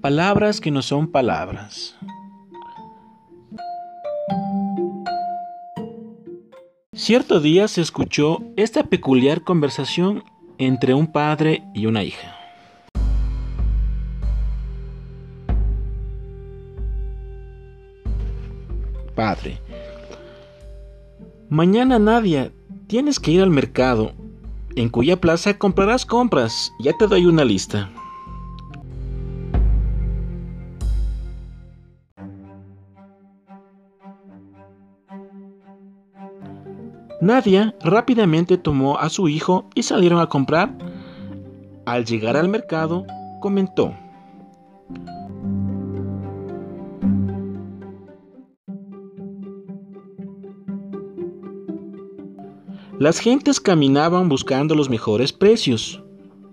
Palabras que no son palabras. Cierto día se escuchó esta peculiar conversación entre un padre y una hija. Padre, mañana Nadia, tienes que ir al mercado, en cuya plaza comprarás compras, ya te doy una lista. Nadia rápidamente tomó a su hijo y salieron a comprar. Al llegar al mercado, comentó. Las gentes caminaban buscando los mejores precios.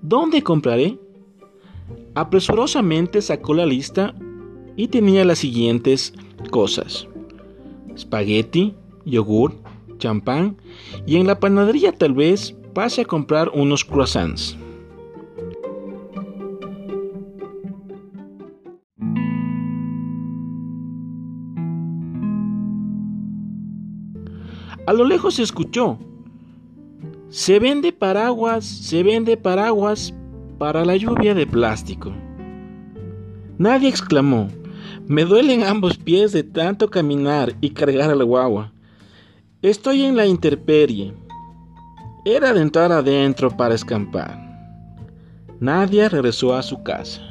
¿Dónde compraré? Apresurosamente sacó la lista y tenía las siguientes cosas. Espagueti, yogur, champán y en la panadería tal vez pase a comprar unos croissants. A lo lejos se escuchó. Se vende paraguas, se vende paraguas para la lluvia de plástico. Nadie exclamó. Me duelen ambos pies de tanto caminar y cargar al guagua. Estoy en la intemperie. Era de entrar adentro para escampar. Nadie regresó a su casa.